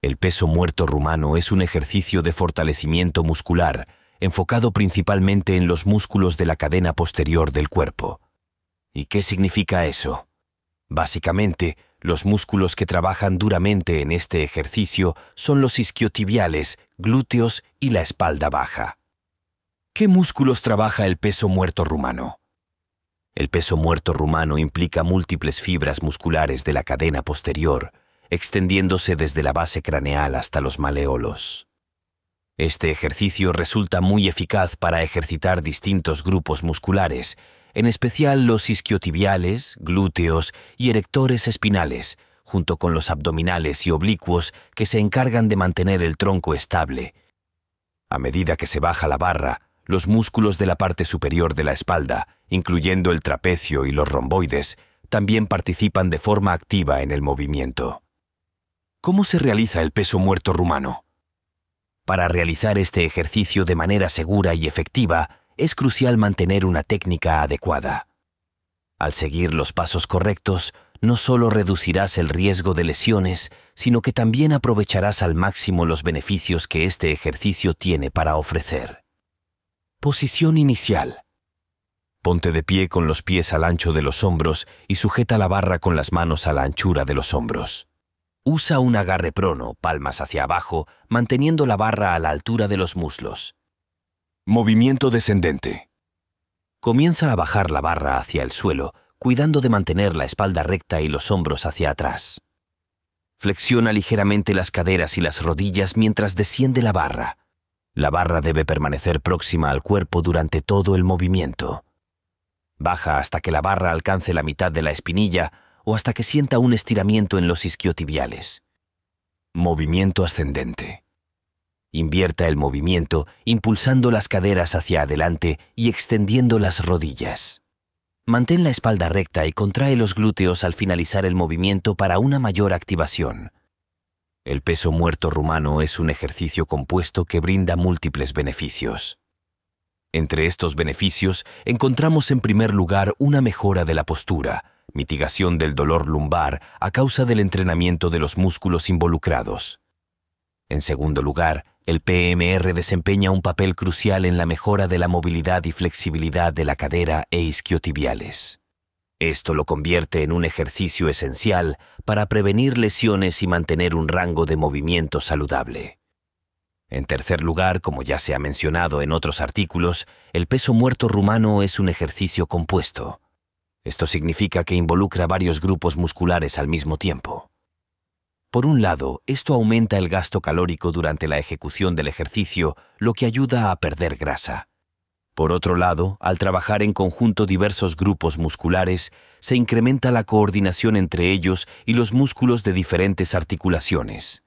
El peso muerto rumano es un ejercicio de fortalecimiento muscular, enfocado principalmente en los músculos de la cadena posterior del cuerpo. ¿Y qué significa eso? Básicamente, los músculos que trabajan duramente en este ejercicio son los isquiotibiales, glúteos y la espalda baja. ¿Qué músculos trabaja el peso muerto rumano? El peso muerto rumano implica múltiples fibras musculares de la cadena posterior, extendiéndose desde la base craneal hasta los maleolos. Este ejercicio resulta muy eficaz para ejercitar distintos grupos musculares, en especial los isquiotibiales, glúteos y erectores espinales, junto con los abdominales y oblicuos que se encargan de mantener el tronco estable. A medida que se baja la barra, los músculos de la parte superior de la espalda, incluyendo el trapecio y los romboides, también participan de forma activa en el movimiento. ¿Cómo se realiza el peso muerto rumano? Para realizar este ejercicio de manera segura y efectiva, es crucial mantener una técnica adecuada. Al seguir los pasos correctos, no solo reducirás el riesgo de lesiones, sino que también aprovecharás al máximo los beneficios que este ejercicio tiene para ofrecer. Posición inicial. Ponte de pie con los pies al ancho de los hombros y sujeta la barra con las manos a la anchura de los hombros. Usa un agarre prono, palmas hacia abajo, manteniendo la barra a la altura de los muslos. Movimiento descendente. Comienza a bajar la barra hacia el suelo, cuidando de mantener la espalda recta y los hombros hacia atrás. Flexiona ligeramente las caderas y las rodillas mientras desciende la barra. La barra debe permanecer próxima al cuerpo durante todo el movimiento. Baja hasta que la barra alcance la mitad de la espinilla o hasta que sienta un estiramiento en los isquiotibiales. Movimiento ascendente. Invierta el movimiento impulsando las caderas hacia adelante y extendiendo las rodillas. Mantén la espalda recta y contrae los glúteos al finalizar el movimiento para una mayor activación. El peso muerto rumano es un ejercicio compuesto que brinda múltiples beneficios. Entre estos beneficios encontramos en primer lugar una mejora de la postura, mitigación del dolor lumbar a causa del entrenamiento de los músculos involucrados. En segundo lugar, el PMR desempeña un papel crucial en la mejora de la movilidad y flexibilidad de la cadera e isquiotibiales. Esto lo convierte en un ejercicio esencial para prevenir lesiones y mantener un rango de movimiento saludable. En tercer lugar, como ya se ha mencionado en otros artículos, el peso muerto rumano es un ejercicio compuesto. Esto significa que involucra varios grupos musculares al mismo tiempo. Por un lado, esto aumenta el gasto calórico durante la ejecución del ejercicio, lo que ayuda a perder grasa. Por otro lado, al trabajar en conjunto diversos grupos musculares, se incrementa la coordinación entre ellos y los músculos de diferentes articulaciones.